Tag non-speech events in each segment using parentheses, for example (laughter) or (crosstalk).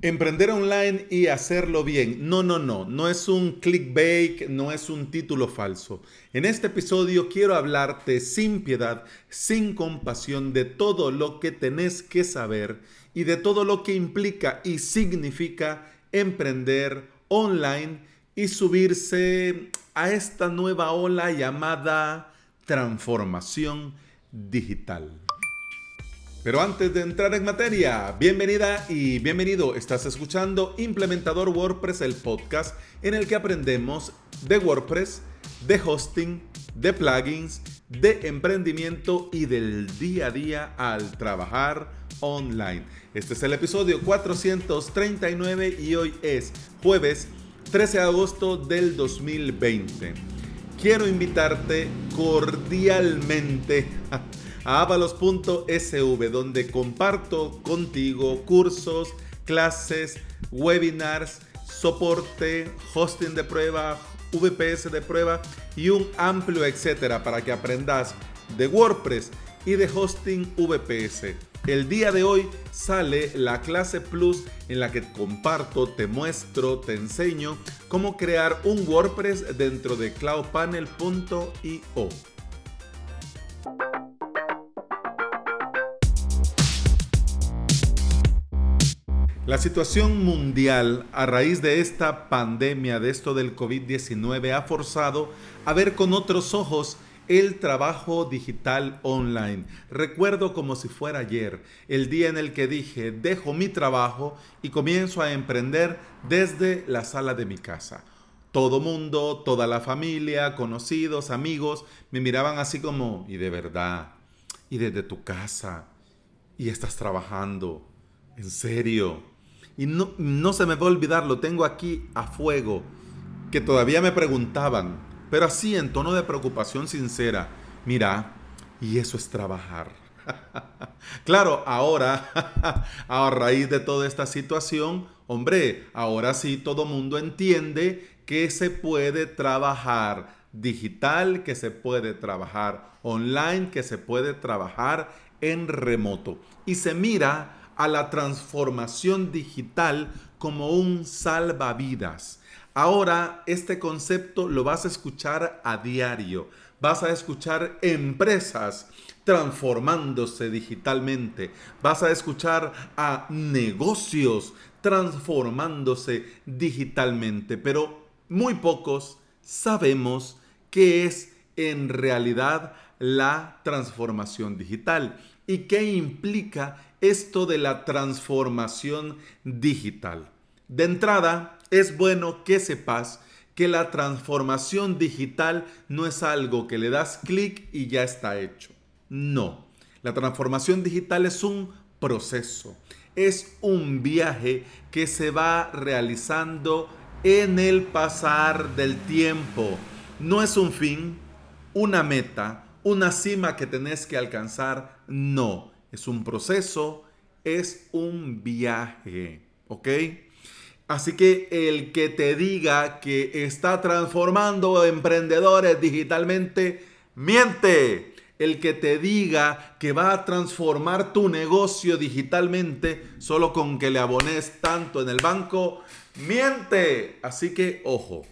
Emprender online y hacerlo bien. No, no, no. No es un clickbait, no es un título falso. En este episodio quiero hablarte sin piedad, sin compasión de todo lo que tenés que saber y de todo lo que implica y significa emprender online y subirse a esta nueva ola llamada transformación digital. Pero antes de entrar en materia, bienvenida y bienvenido. Estás escuchando Implementador WordPress, el podcast en el que aprendemos de WordPress, de hosting, de plugins, de emprendimiento y del día a día al trabajar online. Este es el episodio 439 y hoy es jueves 13 de agosto del 2020. Quiero invitarte cordialmente a a avalos.sv, donde comparto contigo cursos, clases, webinars, soporte, hosting de prueba, VPS de prueba y un amplio etcétera para que aprendas de WordPress y de hosting VPS. El día de hoy sale la clase Plus en la que comparto, te muestro, te enseño cómo crear un WordPress dentro de cloudpanel.io. La situación mundial a raíz de esta pandemia, de esto del COVID-19, ha forzado a ver con otros ojos el trabajo digital online. Recuerdo como si fuera ayer, el día en el que dije, dejo mi trabajo y comienzo a emprender desde la sala de mi casa. Todo mundo, toda la familia, conocidos, amigos, me miraban así como, y de verdad, y desde tu casa, y estás trabajando, en serio y no, no se me va a olvidar, lo tengo aquí a fuego, que todavía me preguntaban, pero así en tono de preocupación sincera, mira, y eso es trabajar. (laughs) claro, ahora, (laughs) a raíz de toda esta situación, hombre, ahora sí todo mundo entiende que se puede trabajar digital, que se puede trabajar online, que se puede trabajar en remoto. Y se mira a la transformación digital como un salvavidas. Ahora este concepto lo vas a escuchar a diario. Vas a escuchar empresas transformándose digitalmente. Vas a escuchar a negocios transformándose digitalmente. Pero muy pocos sabemos qué es en realidad la transformación digital y qué implica esto de la transformación digital. De entrada, es bueno que sepas que la transformación digital no es algo que le das clic y ya está hecho. No, la transformación digital es un proceso, es un viaje que se va realizando en el pasar del tiempo. No es un fin, una meta, una cima que tenés que alcanzar, no es un proceso, es un viaje, ¿ok? Así que el que te diga que está transformando emprendedores digitalmente, miente. El que te diga que va a transformar tu negocio digitalmente solo con que le abones tanto en el banco, miente. Así que ojo.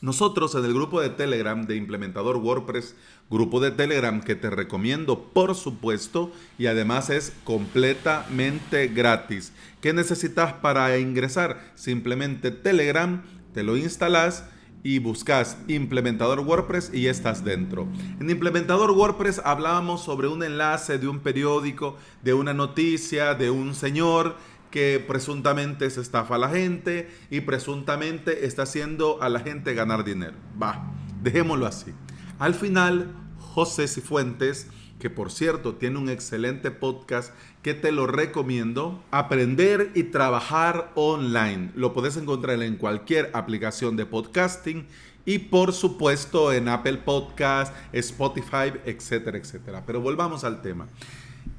Nosotros en el grupo de Telegram de implementador WordPress grupo de Telegram que te recomiendo por supuesto y además es completamente gratis. ¿Qué necesitas para ingresar? Simplemente Telegram, te lo instalas y buscas implementador WordPress y estás dentro. En implementador WordPress hablábamos sobre un enlace de un periódico, de una noticia, de un señor que presuntamente se estafa a la gente y presuntamente está haciendo a la gente ganar dinero. Va, dejémoslo así. Al final, José Cifuentes, que por cierto tiene un excelente podcast que te lo recomiendo, Aprender y Trabajar Online. Lo puedes encontrar en cualquier aplicación de podcasting y por supuesto en Apple Podcast, Spotify, etcétera, etcétera. Pero volvamos al tema.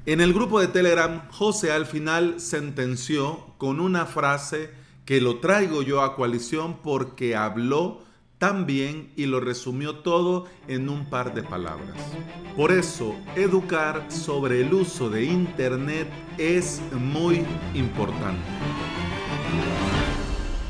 En el grupo de Telegram, José al final sentenció con una frase que lo traigo yo a coalición porque habló también y lo resumió todo en un par de palabras. Por eso, educar sobre el uso de Internet es muy importante.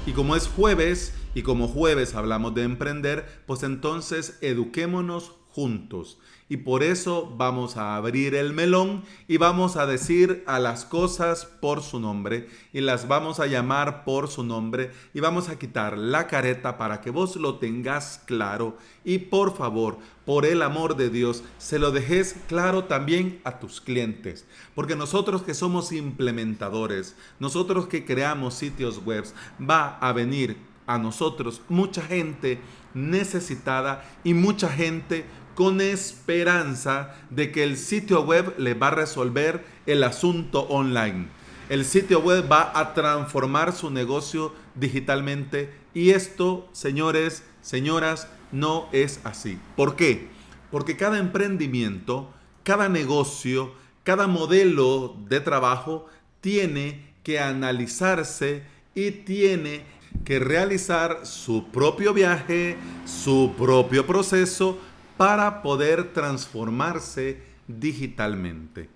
Y como es jueves y como jueves hablamos de emprender, pues entonces eduquémonos juntos. Y por eso vamos a abrir el melón y vamos a decir a las cosas por su nombre y las vamos a llamar por su nombre y vamos a quitar la careta para que vos lo tengas claro y por favor, por el amor de Dios, se lo dejes claro también a tus clientes. Porque nosotros que somos implementadores, nosotros que creamos sitios web, va a venir a nosotros mucha gente necesitada y mucha gente con esperanza de que el sitio web le va a resolver el asunto online. El sitio web va a transformar su negocio digitalmente y esto, señores, señoras, no es así. ¿Por qué? Porque cada emprendimiento, cada negocio, cada modelo de trabajo tiene que analizarse y tiene que realizar su propio viaje, su propio proceso, para poder transformarse digitalmente.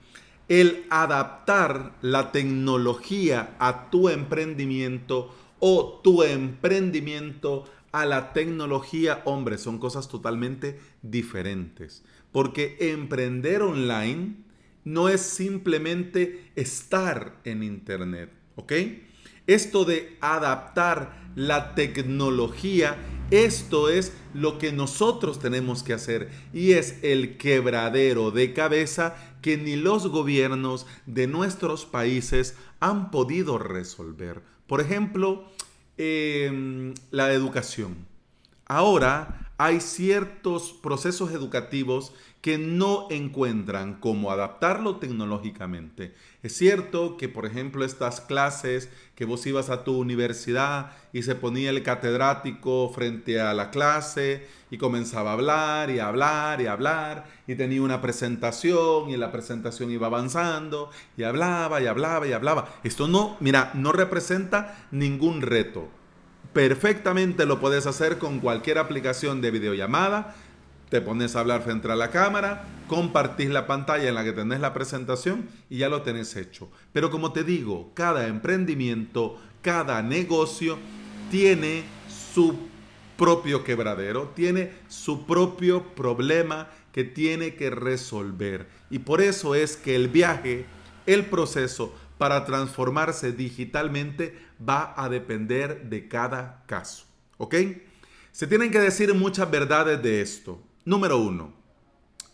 El adaptar la tecnología a tu emprendimiento o tu emprendimiento a la tecnología, hombre, son cosas totalmente diferentes. Porque emprender online no es simplemente estar en Internet, ¿ok? Esto de adaptar la tecnología esto es lo que nosotros tenemos que hacer y es el quebradero de cabeza que ni los gobiernos de nuestros países han podido resolver. Por ejemplo, em, la educación. Ahora hay ciertos procesos educativos que no encuentran cómo adaptarlo tecnológicamente. Es cierto que, por ejemplo, estas clases que vos ibas a tu universidad y se ponía el catedrático frente a la clase y comenzaba a hablar y a hablar y a hablar y tenía una presentación y la presentación iba avanzando y hablaba y hablaba y hablaba. Esto no, mira, no representa ningún reto. Perfectamente lo puedes hacer con cualquier aplicación de videollamada te pones a hablar frente a la cámara, compartís la pantalla en la que tenés la presentación y ya lo tenés hecho. Pero como te digo, cada emprendimiento, cada negocio tiene su propio quebradero, tiene su propio problema que tiene que resolver. Y por eso es que el viaje, el proceso para transformarse digitalmente va a depender de cada caso. ¿Ok? Se tienen que decir muchas verdades de esto. Número uno,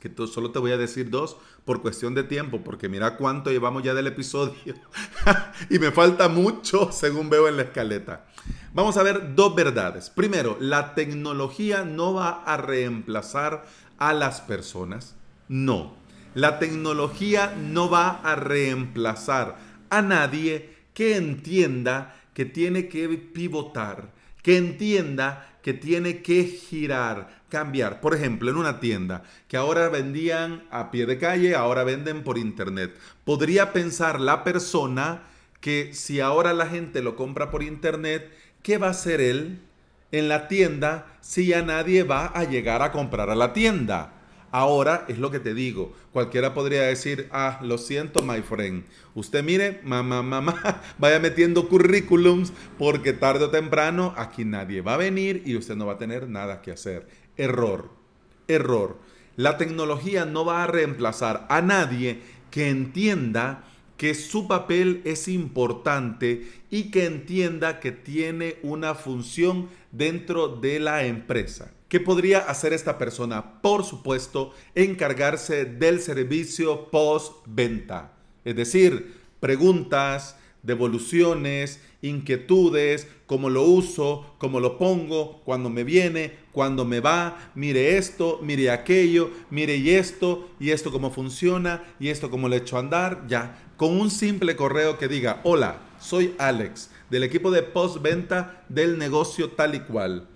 que solo te voy a decir dos por cuestión de tiempo, porque mira cuánto llevamos ya del episodio (laughs) y me falta mucho según veo en la escaleta. Vamos a ver dos verdades. Primero, la tecnología no va a reemplazar a las personas. No, la tecnología no va a reemplazar a nadie que entienda que tiene que pivotar, que entienda que tiene que girar, cambiar. Por ejemplo, en una tienda que ahora vendían a pie de calle, ahora venden por internet. Podría pensar la persona que si ahora la gente lo compra por internet, ¿qué va a hacer él en la tienda si ya nadie va a llegar a comprar a la tienda? Ahora es lo que te digo. Cualquiera podría decir, ah, lo siento, my friend. Usted mire, mamá, mamá, (laughs) vaya metiendo currículums porque tarde o temprano aquí nadie va a venir y usted no va a tener nada que hacer. Error, error. La tecnología no va a reemplazar a nadie que entienda que su papel es importante y que entienda que tiene una función dentro de la empresa. ¿Qué podría hacer esta persona? Por supuesto, encargarse del servicio post-venta. Es decir, preguntas, devoluciones, inquietudes, cómo lo uso, cómo lo pongo, cuando me viene, cuando me va, mire esto, mire aquello, mire y esto, y esto cómo funciona, y esto cómo le echo a andar, ya. Con un simple correo que diga, hola, soy Alex, del equipo de postventa del negocio tal y cual.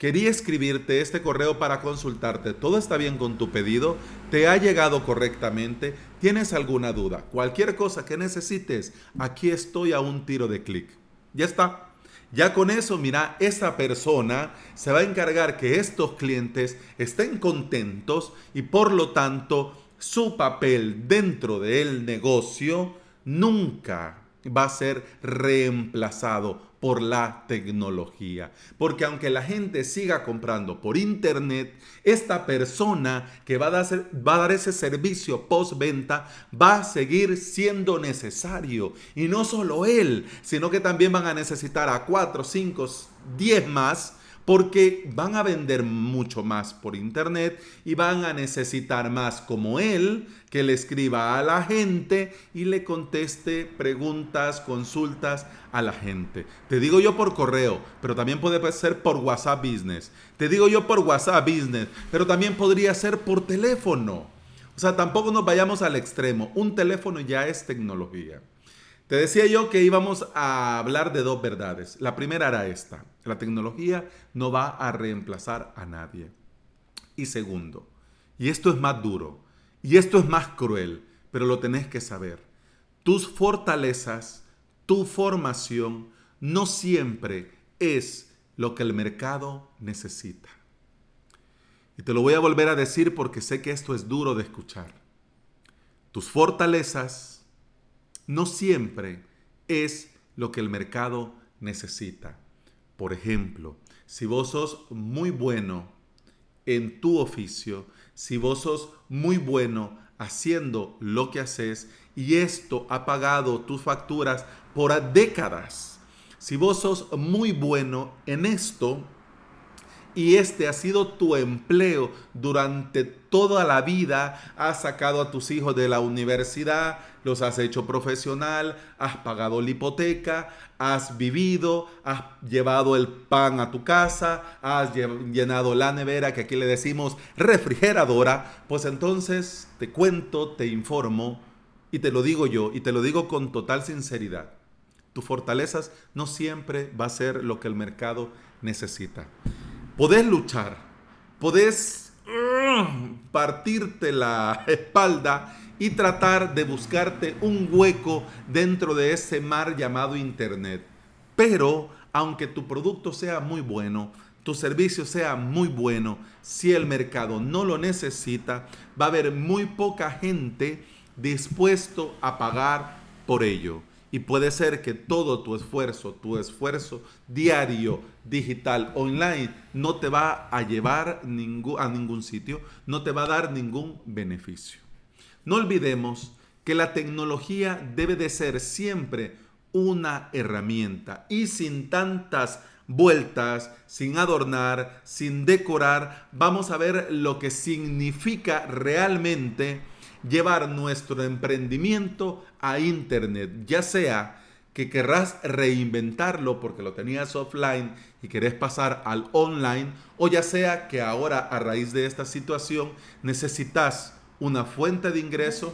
Quería escribirte este correo para consultarte. ¿Todo está bien con tu pedido? ¿Te ha llegado correctamente? ¿Tienes alguna duda? Cualquier cosa que necesites, aquí estoy a un tiro de clic. Ya está. Ya con eso, mira, esa persona se va a encargar que estos clientes estén contentos y por lo tanto su papel dentro del negocio nunca, va a ser reemplazado por la tecnología. Porque aunque la gente siga comprando por internet, esta persona que va a dar, ese servicio postventa va a seguir siendo necesario. Y no solo él, sino que también van a necesitar a 4, 5, 10 más porque van a vender mucho más por internet y van a necesitar más como él que le escriba a la gente y le conteste preguntas, consultas a la gente. Te digo yo por correo, pero también puede ser por WhatsApp Business. Te digo yo por WhatsApp Business, pero también podría ser por teléfono. O sea, tampoco nos vayamos al extremo. Un teléfono ya es tecnología. Te decía yo que íbamos a hablar de dos verdades. La primera era esta. La tecnología no va a reemplazar a nadie. Y segundo, y esto es más duro, y esto es más cruel, pero lo tenés que saber. Tus fortalezas, tu formación, no siempre es lo que el mercado necesita. Y te lo voy a volver a decir porque sé que esto es duro de escuchar. Tus fortalezas, no siempre es lo que el mercado necesita. Por ejemplo, si vos sos muy bueno en tu oficio, si vos sos muy bueno haciendo lo que haces y esto ha pagado tus facturas por décadas, si vos sos muy bueno en esto, y este ha sido tu empleo durante toda la vida. Has sacado a tus hijos de la universidad, los has hecho profesional, has pagado la hipoteca, has vivido, has llevado el pan a tu casa, has llenado la nevera, que aquí le decimos refrigeradora. Pues entonces te cuento, te informo y te lo digo yo y te lo digo con total sinceridad. Tus fortalezas no siempre va a ser lo que el mercado necesita podés luchar, podés mm, partirte la espalda y tratar de buscarte un hueco dentro de ese mar llamado Internet. Pero aunque tu producto sea muy bueno, tu servicio sea muy bueno, si el mercado no lo necesita, va a haber muy poca gente dispuesto a pagar por ello. Y puede ser que todo tu esfuerzo, tu esfuerzo diario, digital, online, no te va a llevar a ningún sitio, no te va a dar ningún beneficio. No olvidemos que la tecnología debe de ser siempre una herramienta y sin tantas vueltas, sin adornar, sin decorar, vamos a ver lo que significa realmente llevar nuestro emprendimiento a Internet, ya sea que querrás reinventarlo porque lo tenías offline y querés pasar al online, o ya sea que ahora a raíz de esta situación necesitas una fuente de ingreso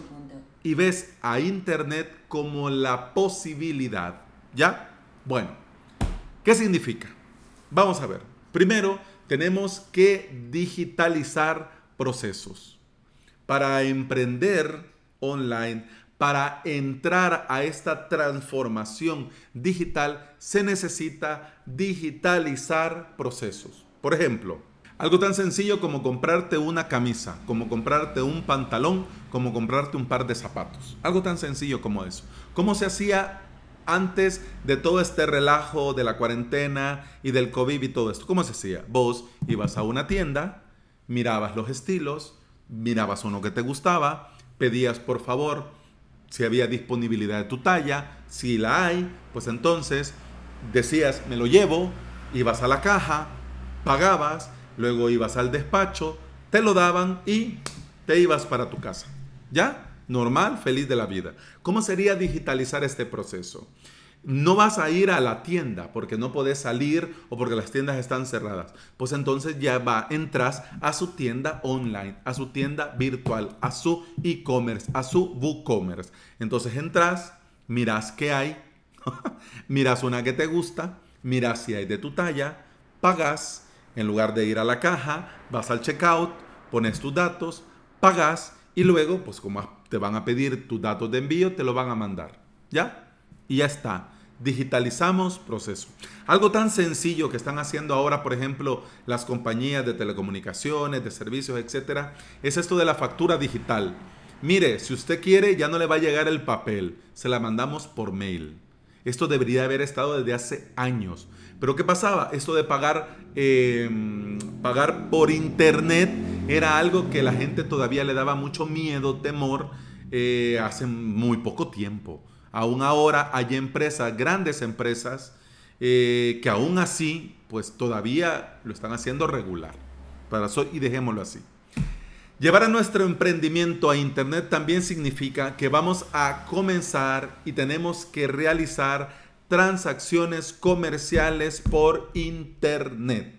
y ves a Internet como la posibilidad. ¿Ya? Bueno, ¿qué significa? Vamos a ver. Primero, tenemos que digitalizar procesos para emprender online, para entrar a esta transformación digital, se necesita digitalizar procesos. Por ejemplo, algo tan sencillo como comprarte una camisa, como comprarte un pantalón, como comprarte un par de zapatos. Algo tan sencillo como eso. ¿Cómo se hacía antes de todo este relajo de la cuarentena y del COVID y todo esto? ¿Cómo se hacía? Vos ibas a una tienda, mirabas los estilos, mirabas uno que te gustaba, pedías por favor si había disponibilidad de tu talla, si la hay, pues entonces decías, me lo llevo, ibas a la caja, pagabas, luego ibas al despacho, te lo daban y te ibas para tu casa. ¿Ya? Normal, feliz de la vida. ¿Cómo sería digitalizar este proceso? No vas a ir a la tienda porque no puedes salir o porque las tiendas están cerradas. Pues entonces ya va, entras a su tienda online, a su tienda virtual, a su e-commerce, a su WooCommerce. Entonces entras, miras qué hay, (laughs) miras una que te gusta, miras si hay de tu talla, pagas, en lugar de ir a la caja, vas al checkout, pones tus datos, pagas y luego, pues como te van a pedir tus datos de envío, te lo van a mandar. ¿Ya? Y ya está digitalizamos proceso. Algo tan sencillo que están haciendo ahora, por ejemplo, las compañías de telecomunicaciones, de servicios, etcétera, es esto de la factura digital. Mire, si usted quiere, ya no le va a llegar el papel, se la mandamos por mail. Esto debería haber estado desde hace años. Pero ¿qué pasaba? Esto de pagar, em, pagar por internet era algo que la gente todavía le daba mucho miedo, temor, eh, hace muy poco tiempo. Aún ahora hay empresas, grandes empresas, eh, que aún así, pues todavía lo están haciendo regular. Para eso, y dejémoslo así. Llevar a nuestro emprendimiento a Internet también significa que vamos a comenzar y tenemos que realizar transacciones comerciales por Internet.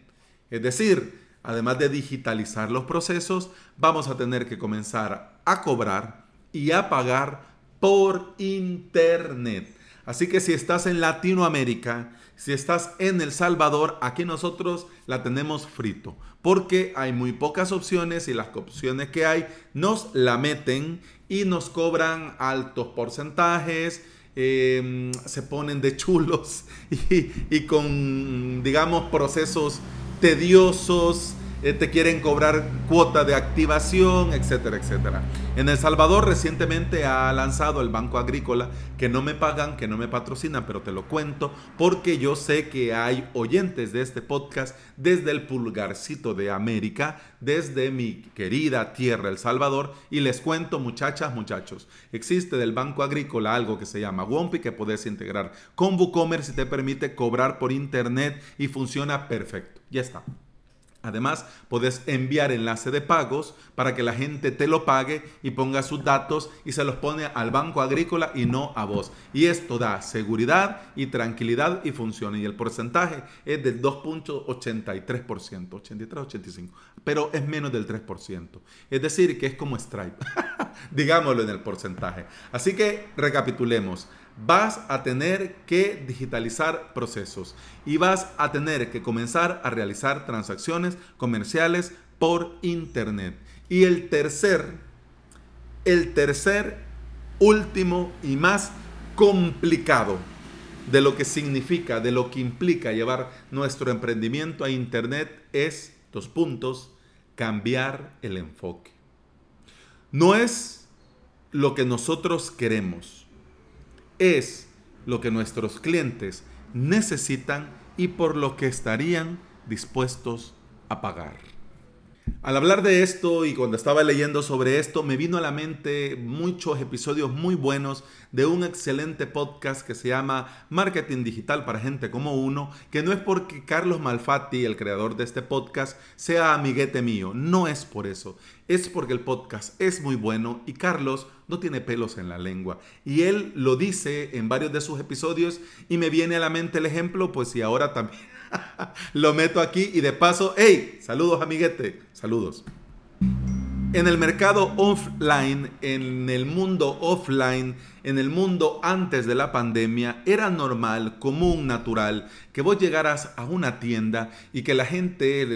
Es decir, además de digitalizar los procesos, vamos a tener que comenzar a cobrar y a pagar por Internet. Así que si estás en Latinoamérica, si estás en El Salvador, aquí nosotros la tenemos frito, porque hay muy pocas opciones y las opciones que hay nos la meten y nos cobran altos porcentajes Em, se ponen de chulos (laughs) y, con, digamos, procesos tediosos, te quieren cobrar cuota de activación, etcétera, etcétera. En El Salvador recientemente ha lanzado el Banco Agrícola, que no me pagan, que no me patrocinan, pero te lo cuento porque yo sé que hay oyentes de este podcast desde el pulgarcito de América, desde mi querida tierra El Salvador, y les cuento muchachas, muchachos, existe del Banco Agrícola algo que se llama Wompi que puedes integrar con WooCommerce y te permite cobrar por internet y funciona perfecto. Ya está. Además, puedes enviar enlace de pagos para que la gente te lo pague y ponga sus datos y se los pone al banco agrícola y no a vos. Y esto da seguridad y tranquilidad y funciona. Y el porcentaje es del 2.83%, 83-85%, pero es menos del 3%. Es decir, que es como Stripe, (laughs) digámoslo en el porcentaje. Así que recapitulemos vas a tener que digitalizar procesos y vas a tener que comenzar a realizar transacciones comerciales por internet. Y el tercer, el tercer, último y más complicado de lo que significa, de lo que implica llevar nuestro emprendimiento a internet es, dos puntos, cambiar el enfoque. No es lo que nosotros queremos es lo que nuestros clientes necesitan y por lo que estarían dispuestos a pagar. Al hablar de esto y cuando estaba leyendo sobre esto, me vino a la mente muchos episodios muy buenos de un excelente podcast que se llama Marketing Digital para Gente como Uno, que no es porque Carlos Malfatti, el creador de este podcast, sea amiguete mío, no es por eso, es porque el podcast es muy bueno y Carlos no tiene pelos en la lengua. Y él lo dice en varios de sus episodios y me viene a la mente el ejemplo, pues y ahora también (laughs) lo meto aquí y de paso, hey, saludos amiguete, saludos. En el mercado offline, en el mundo offline, en el mundo antes de la pandemia, era normal, común, natural, que vos llegaras a una tienda y que la gente,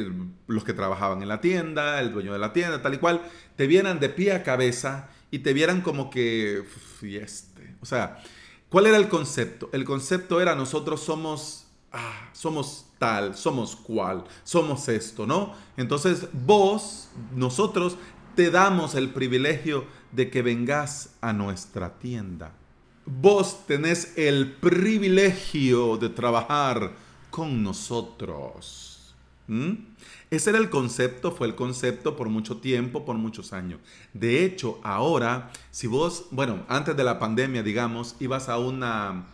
los que trabajaban en la tienda, el dueño de la tienda, tal y cual, te vieran de pie a cabeza y te vieran como que, este. O sea, ¿cuál era el concepto? El concepto era nosotros somos, somos tal, somos cual, somos esto, ¿no? Entonces vos, nosotros te damos el privilegio de que vengas a nuestra tienda. Vos tenés el privilegio de trabajar con nosotros. Ese era el concepto, fue el concepto por mucho tiempo, por muchos años. De hecho, ahora, si vos, bueno, antes de la pandemia, digamos, ibas a una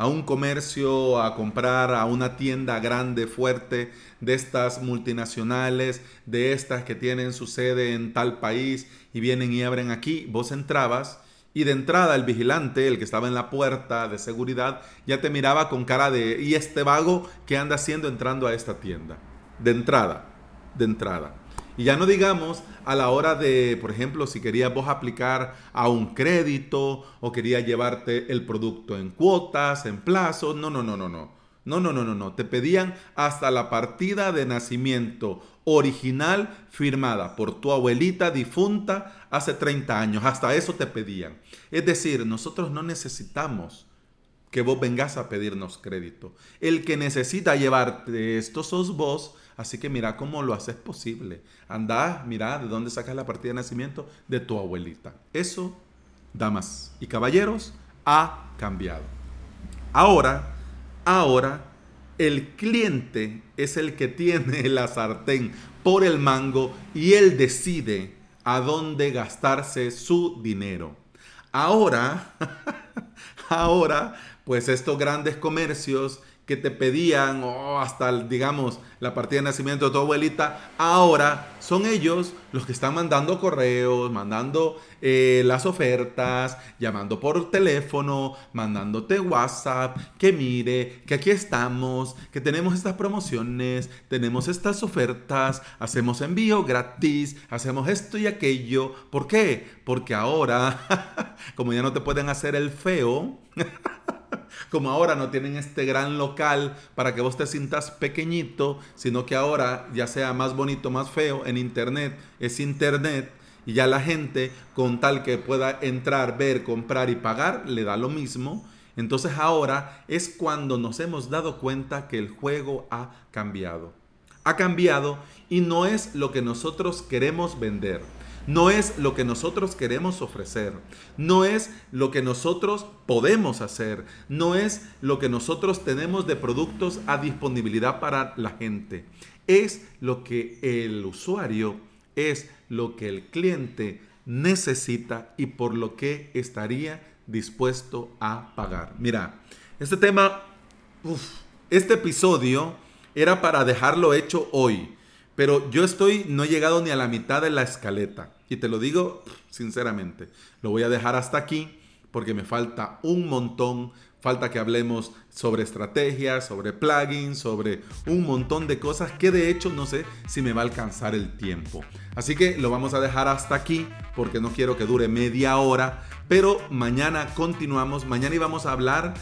a un comercio, a comprar a una tienda grande, fuerte, de estas multinacionales, de estas que tienen su sede en tal país y vienen y abren aquí, vos entrabas y de entrada el vigilante, el que estaba en la puerta de seguridad, ya te miraba con cara de, ¿y este vago qué anda haciendo entrando a esta tienda? De entrada, de entrada. Y ya no digamos a la hora de, por ejemplo, si querías vos aplicar a un crédito o querías llevarte el producto en cuotas, en plazos. No, no, no, no, no. No, no, no, no, no. Te pedían hasta la partida de nacimiento original firmada por tu abuelita difunta hace 30 años. Hasta eso te pedían. Es decir, nosotros no necesitamos que vos vengas a pedirnos crédito. El que necesita llevarte esto sos vos, así que mira cómo lo haces posible. Anda, mira de dónde sacas la partida de nacimiento de tu abuelita. Eso, damas y caballeros, ha cambiado. Ahora, ahora, el cliente es el que tiene (laughs) la sartén por el mango y él decide a dónde gastarse su dinero. Ahora, (laughs) ahora pues estos grandes comercios que te pedían o hasta, digamos, la partida de nacimiento de tu abuelita, ahora son ellos los que están mandando correos, mandando eh, las ofertas, llamando por teléfono, mandándote WhatsApp, que mire, que aquí estamos, que tenemos estas promociones, tenemos estas ofertas, hacemos envío gratis, hacemos esto y aquello. ¿Por qué? Porque ahora, (laughs) como ya no te pueden hacer el feo, (laughs) como ahora no tienen este gran local para que vos te sientas pequeñito, sino que ahora ya sea más bonito, más feo, en internet es internet y ya la gente con tal que pueda entrar, ver, comprar y pagar, le da lo mismo. Entonces ahora es cuando nos hemos dado cuenta que el juego ha cambiado. Ha cambiado y no es lo que nosotros queremos vender no es lo que nosotros queremos ofrecer, no es lo que nosotros podemos hacer, no es lo que nosotros tenemos de productos a disponibilidad para la gente, es lo que el usuario, es lo que el cliente necesita y por lo que estaría dispuesto a pagar. Mira, este tema, este episodio era para dejarlo hecho hoy pero yo estoy, no he llegado ni a la mitad de la escaleta. Y te lo digo sinceramente. Lo voy a dejar hasta aquí porque me falta un montón. Falta que hablemos sobre estrategias, sobre plugins, sobre un montón de cosas que de hecho no sé si me va a alcanzar el tiempo. Así que lo vamos a dejar hasta aquí porque no quiero que dure media hora. Pero mañana continuamos. Mañana íbamos a hablar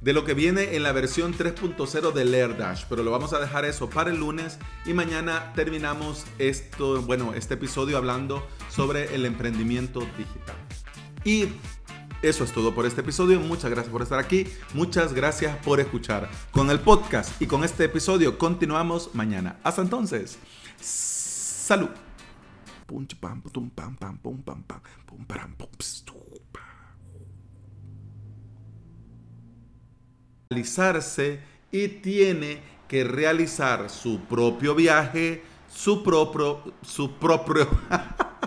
de lo que viene en la versión 3.0 de LairDash, pero lo vamos a dejar eso para el lunes y mañana terminamos esto, bueno, este episodio hablando sobre el emprendimiento digital. Y eso es todo por este episodio. Muchas gracias por estar aquí. Muchas gracias por escuchar. Con el podcast y con este episodio continuamos mañana. Hasta entonces. Salud. Realizarse y tiene que realizar su propio viaje, su propio, su propio, (laughs)